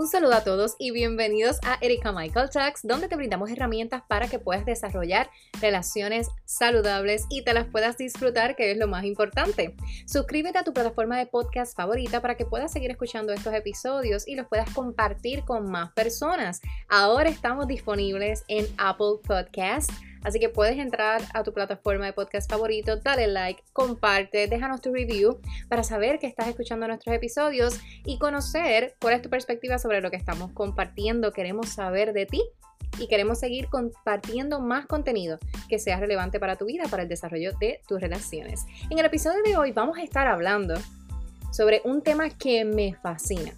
Un saludo a todos y bienvenidos a Erika Michael Talks, donde te brindamos herramientas para que puedas desarrollar relaciones saludables y te las puedas disfrutar, que es lo más importante. Suscríbete a tu plataforma de podcast favorita para que puedas seguir escuchando estos episodios y los puedas compartir con más personas. Ahora estamos disponibles en Apple Podcasts Así que puedes entrar a tu plataforma de podcast favorito, dale like, comparte, déjanos tu review para saber que estás escuchando nuestros episodios y conocer cuál es tu perspectiva sobre lo que estamos compartiendo. Queremos saber de ti y queremos seguir compartiendo más contenido que sea relevante para tu vida, para el desarrollo de tus relaciones. En el episodio de hoy vamos a estar hablando sobre un tema que me fascina.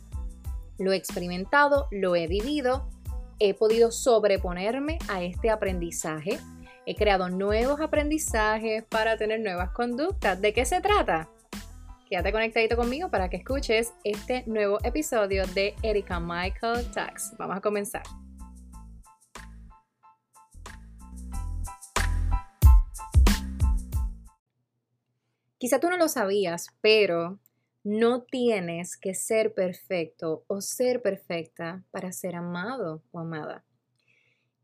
Lo he experimentado, lo he vivido, he podido sobreponerme a este aprendizaje He creado nuevos aprendizajes para tener nuevas conductas. ¿De qué se trata? Quédate conectadito conmigo para que escuches este nuevo episodio de Erika Michael Talks. Vamos a comenzar. Quizá tú no lo sabías, pero no tienes que ser perfecto o ser perfecta para ser amado o amada.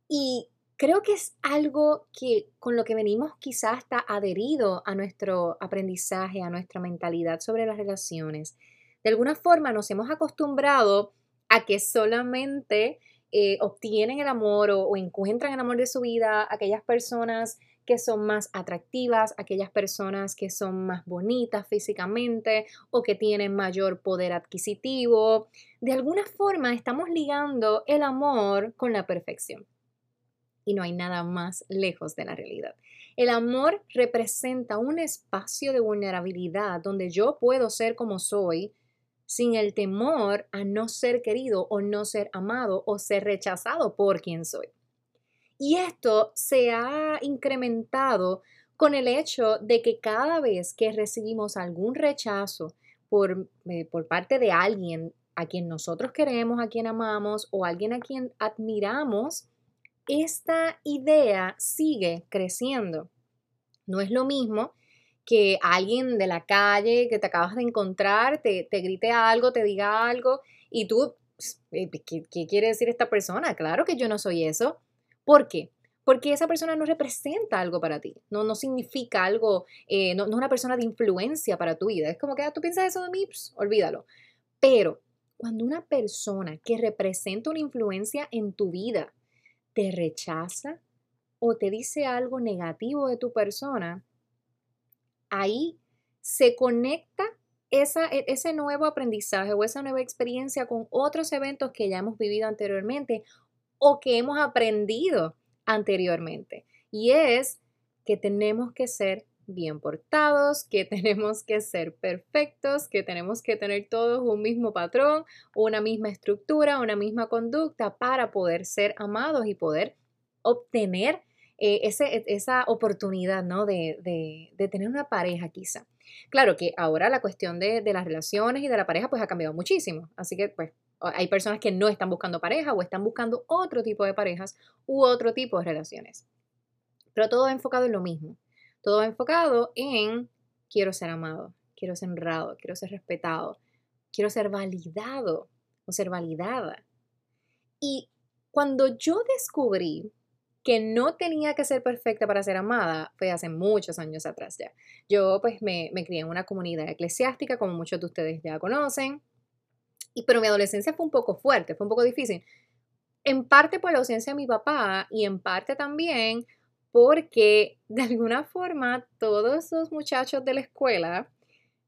Y Creo que es algo que con lo que venimos quizás está adherido a nuestro aprendizaje, a nuestra mentalidad sobre las relaciones. De alguna forma nos hemos acostumbrado a que solamente eh, obtienen el amor o, o, encuentran el amor de su vida aquellas personas que son más atractivas, aquellas personas que son más bonitas físicamente o que tienen mayor poder adquisitivo. De alguna forma estamos ligando el amor con la perfección y no hay nada más lejos de la realidad. El amor representa un espacio de vulnerabilidad donde yo puedo ser como soy sin el temor a no ser querido o no ser amado o ser rechazado por quien soy. Y esto se ha incrementado con el hecho de que cada vez que recibimos algún rechazo por, eh, por parte de alguien a quien nosotros queremos, a quien amamos o alguien a quien admiramos, esta idea sigue creciendo. No es lo mismo que alguien de la calle que te acabas de encontrar te, grite algo, te diga algo y tú, eh, ¿qué, ¿qué, quiere decir esta persona? Claro que yo no soy eso. ¿Por qué? Porque esa persona no representa algo para ti, no, no significa algo, eh, no, es una persona de influencia para tu vida. Es como que ah, tú piensas eso de mí, olvídalo. Pero cuando una persona que representa una influencia en tu vida te rechaza o te dice algo negativo de tu persona, ahí se conecta e, ese nuevo aprendizaje o esa nueva experiencia con otros eventos que ya hemos vivido anteriormente o que hemos aprendido anteriormente. Y es que tenemos que ser bien portados, que tenemos que ser perfectos, que tenemos que tener todos un mismo patrón, una misma estructura, una misma conducta para poder ser amados y poder obtener eh, ese, esa oportunidad ¿no? de, de, tener una pareja quizá. Claro que ahora la cuestión de, de las relaciones y de la pareja pues ha cambiado muchísimo, así que pues hay personas que no están buscando pareja o están buscando otro tipo de parejas u otro tipo de relaciones. Pero todo enfocado en lo mismo, todo enfocado en quiero ser amado, quiero ser honrado, quiero ser respetado, quiero ser validado o ser validada. Y cuando yo descubrí que no tenía que ser perfecta para ser amada, fue hace muchos años atrás ya. Yo pues me, crié en una comunidad eclesiástica, como muchos de ustedes ya conocen, y, pero mi adolescencia fue un poco fuerte, fue un poco difícil. En parte por la ausencia de mi papá y en parte también porque de alguna forma todos esos muchachos de la escuela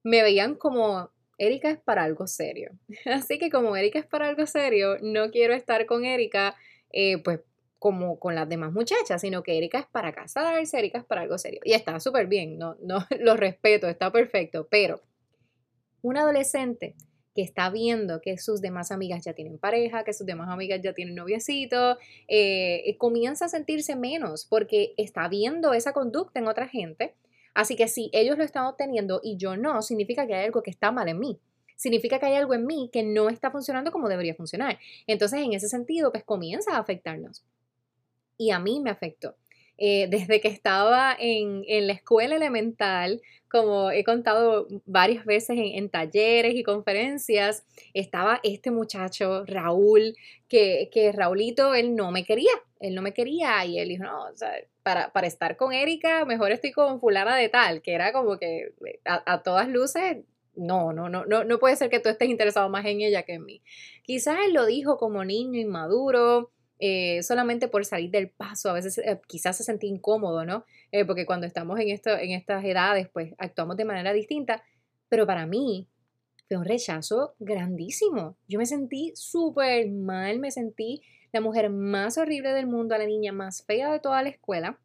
me veían como Erika es para algo serio. Así que como Erika es para algo serio, no quiero estar con Erika eh, pues como con las demás muchachas, sino que Erika es para casarse, Erika es para algo serio. Y está súper bien, no, no lo respeto, está perfecto, pero un adolescente que está viendo que sus demás amigas ya tienen pareja, que sus demás amigas ya tienen noviecito, eh, comienza a sentirse menos porque está viendo esa conducta en otra gente. Así que si ellos lo están obteniendo y yo no, significa que hay algo que está mal en mí. Significa que hay algo en mí que no está funcionando como debería funcionar. Entonces, en ese sentido, pues comienza a afectarnos. Y a mí me afectó. eh, desde que estaba en, la escuela elemental, como he contado varias veces en, talleres y conferencias, estaba este muchacho, Raúl, que, que Raulito, él no me quería, él no me quería y él dijo, no, o para, para estar con Erika, mejor estoy con fulana de tal, que era como que a, a todas luces no, no, no, no, no puede ser que tú estés interesado más en ella que en mí. Quizás él lo dijo como niño inmaduro, eh, solamente por salir del paso, a veces eh, quizás se sentía incómodo, ¿no? Eh, porque cuando estamos en, esto, en estas edades, pues actuamos de manera distinta, pero para mí fue un rechazo grandísimo. Yo me sentí súper mal, me sentí la mujer más horrible del mundo, la niña más fea de toda la escuela.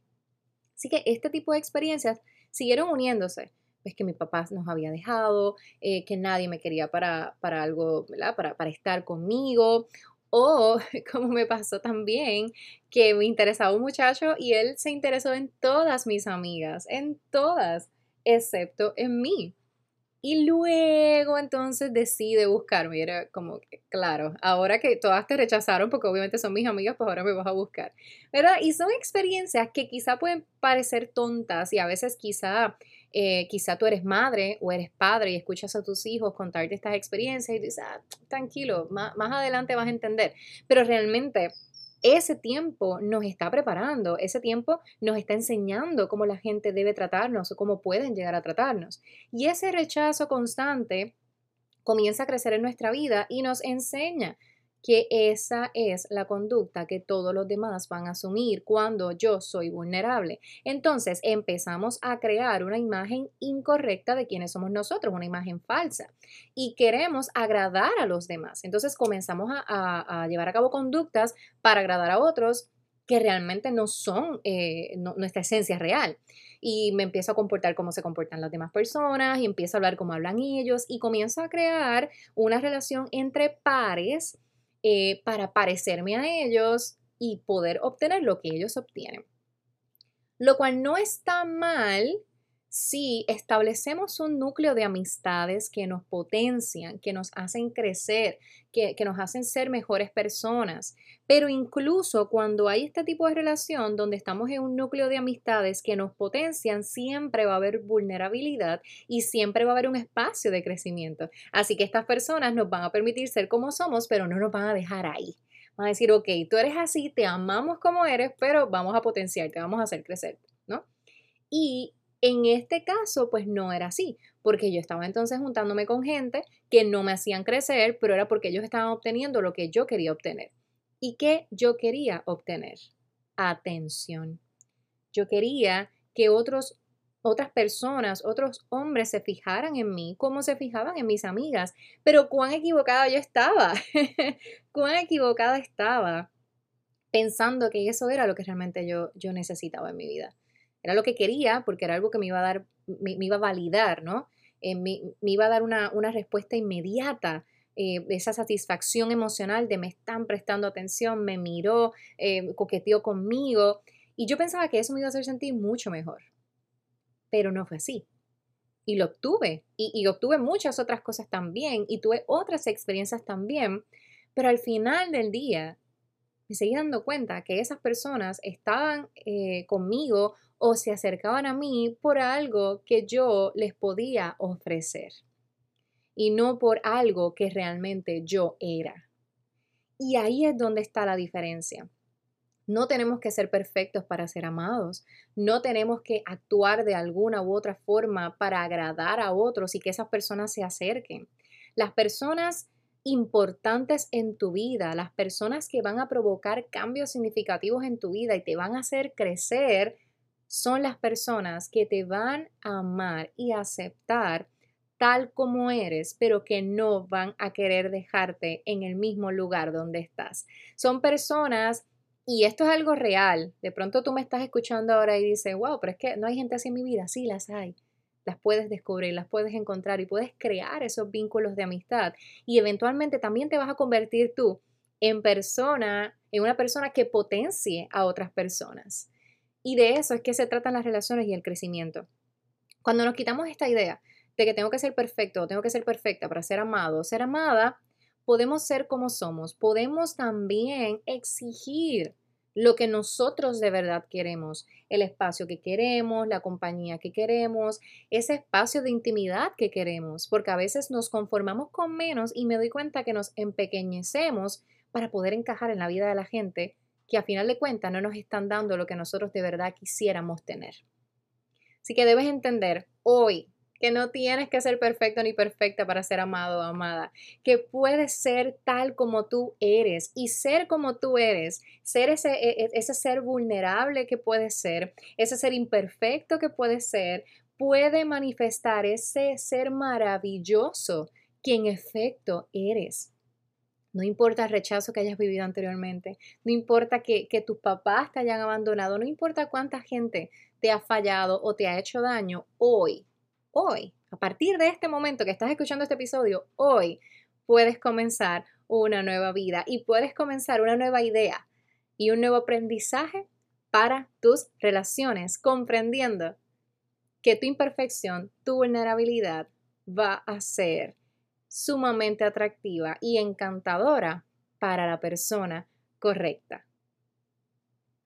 Así que este tipo de experiencias siguieron uniéndose pues que mi papá nos había dejado, eh, que nadie me quería para, para algo. Para, para estar conmigo. O como me pasó también, que me interesaba un muchacho y él se interesó en todas mis amigas, en todas, excepto en mí. Y luego entonces decide buscarme. Y era como claro, ahora que todas te rechazaron, porque obviamente son mis amigas, pues ahora me vas a buscar. ¿Verdad? Y son experiencias que quizá pueden parecer tontas y a veces quizá eh, quizá tú eres madre o eres padre y escuchas a tus hijos contarte estas experiencias y dices, ah, tranquilo, más, más adelante vas a entender. Pero realmente ese tiempo nos está preparando, ese tiempo nos está enseñando cómo la gente debe tratarnos o cómo pueden llegar a tratarnos. Y ese rechazo constante comienza a crecer en nuestra vida y nos enseña que esa es la conducta que todos los demás van a asumir cuando yo soy vulnerable. Entonces empezamos a crear una imagen incorrecta de quiénes somos nosotros, una imagen falsa, y queremos agradar a los demás. Entonces comenzamos a, llevar a cabo conductas para agradar a otros que realmente no son eh, nuestra esencia real. Y me empiezo a comportar como se comportan las demás personas y empiezo a hablar como hablan ellos y comienzo a crear una relación entre pares eh, para parecerme a ellos y poder obtener lo que ellos obtienen. Lo cual no está mal si establecemos un núcleo de amistades que nos potencian, que nos hacen crecer, que, nos hacen ser mejores personas. Pero incluso cuando hay este tipo de relación donde estamos en un núcleo de amistades que nos potencian, siempre va a haber vulnerabilidad y siempre va a haber un espacio de crecimiento. Así que estas personas nos van a permitir ser como somos, pero no nos van a dejar ahí. Van a decir, ok, tú eres así, te amamos como eres, pero vamos a potenciarte, vamos a hacer crecer, ¿no? Y en este caso, pues no era así, porque yo estaba entonces juntándome con gente que no me hacían crecer, pero era porque ellos estaban obteniendo lo que yo quería obtener. ¿Y qué yo quería obtener? Atención. Yo quería que otros, otras personas, otros hombres se fijaran en mí como se fijaban en mis amigas. Pero cuán equivocada yo estaba, cuán equivocada estaba pensando que eso era lo que realmente yo, yo necesitaba en mi vida. Era lo que quería porque era algo que me iba a dar, me, iba a validar, ¿no? Eh, me, iba a dar una, respuesta inmediata, eh, esa satisfacción emocional de me están prestando atención, me miró, eh, coqueteó conmigo. Y yo pensaba que eso me iba a hacer sentir mucho mejor. Pero no fue así. Y lo obtuve. Y, y obtuve muchas otras cosas también. Y tuve otras experiencias también. Pero al final del día, me seguí dando cuenta que esas personas estaban conmigo o se acercaban a mí por algo que yo les podía ofrecer y no por algo que realmente yo era. Y ahí es donde está la diferencia. No tenemos que ser perfectos para ser amados. No tenemos que actuar de alguna u otra forma para agradar a otros y que esas personas se acerquen. Las personas importantes en tu vida, las personas que van a provocar cambios significativos en tu vida y te van a hacer crecer, son las personas que te van a amar y aceptar tal como eres, pero que no van a querer dejarte en el mismo lugar donde estás. Son personas, y esto es algo real, de pronto tú me estás escuchando ahora y dices, wow, pero es que no hay gente así en mi vida, sí las hay. Las puedes descubrir, las puedes encontrar y puedes crear esos vínculos de amistad. Y eventualmente también te vas a convertir tú en persona, en una persona que potencie a otras personas. Y de eso es que se tratan las relaciones y el crecimiento. Cuando nos quitamos esta idea de que tengo que ser perfecto o tengo que ser perfecta para ser amado o ser amada, podemos ser como somos. Podemos también exigir lo que nosotros de verdad queremos, el espacio que queremos, la compañía que queremos, ese espacio de intimidad que queremos, porque a veces nos conformamos con menos y me doy cuenta que nos empequeñecemos para poder encajar en la vida de la gente que a final de cuentas no nos están dando lo que nosotros de verdad quisiéramos tener. Así que debes entender hoy que no tienes que ser perfecto ni perfecta para ser amado o amada, que puedes ser tal como tú eres y ser como tú eres, ser ese, e, e, ese ser vulnerable que puedes ser, ese ser imperfecto que puedes ser, puede manifestar ese ser maravilloso que en efecto eres. No importa el rechazo que hayas vivido anteriormente, no importa que, tus papás te hayan abandonado, no importa cuánta gente te ha fallado o te ha hecho daño, hoy hoy, a partir de este momento que estás escuchando este episodio, hoy puedes comenzar una nueva vida y puedes comenzar una nueva idea y un nuevo aprendizaje para tus relaciones, comprendiendo que tu imperfección, tu vulnerabilidad va a ser sumamente atractiva y encantadora para la persona correcta.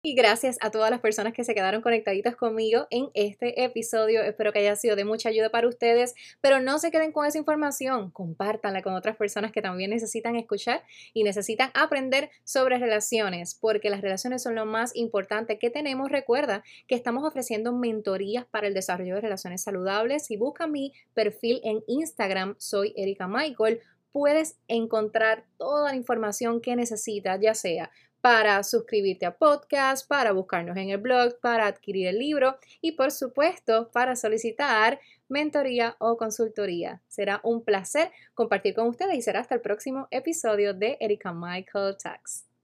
Y gracias a todas las personas que se quedaron conectaditas conmigo en este episodio. Espero que haya sido de mucha ayuda para ustedes, pero no se queden con esa información. Compártanla con otras personas que también necesitan escuchar y necesitan aprender sobre relaciones, porque las relaciones son lo más importante que tenemos. Recuerda que estamos ofreciendo mentorías para el desarrollo de relaciones saludables. Si busca mi perfil en Instagram, soy Erika Michael puedes encontrar toda la información que necesitas, ya sea para suscribirte a podcast, para buscarnos en el blog, para adquirir el libro y por supuesto para solicitar mentoría o consultoría. Será un placer compartir con ustedes y será hasta el próximo episodio de Erika Michael Talks.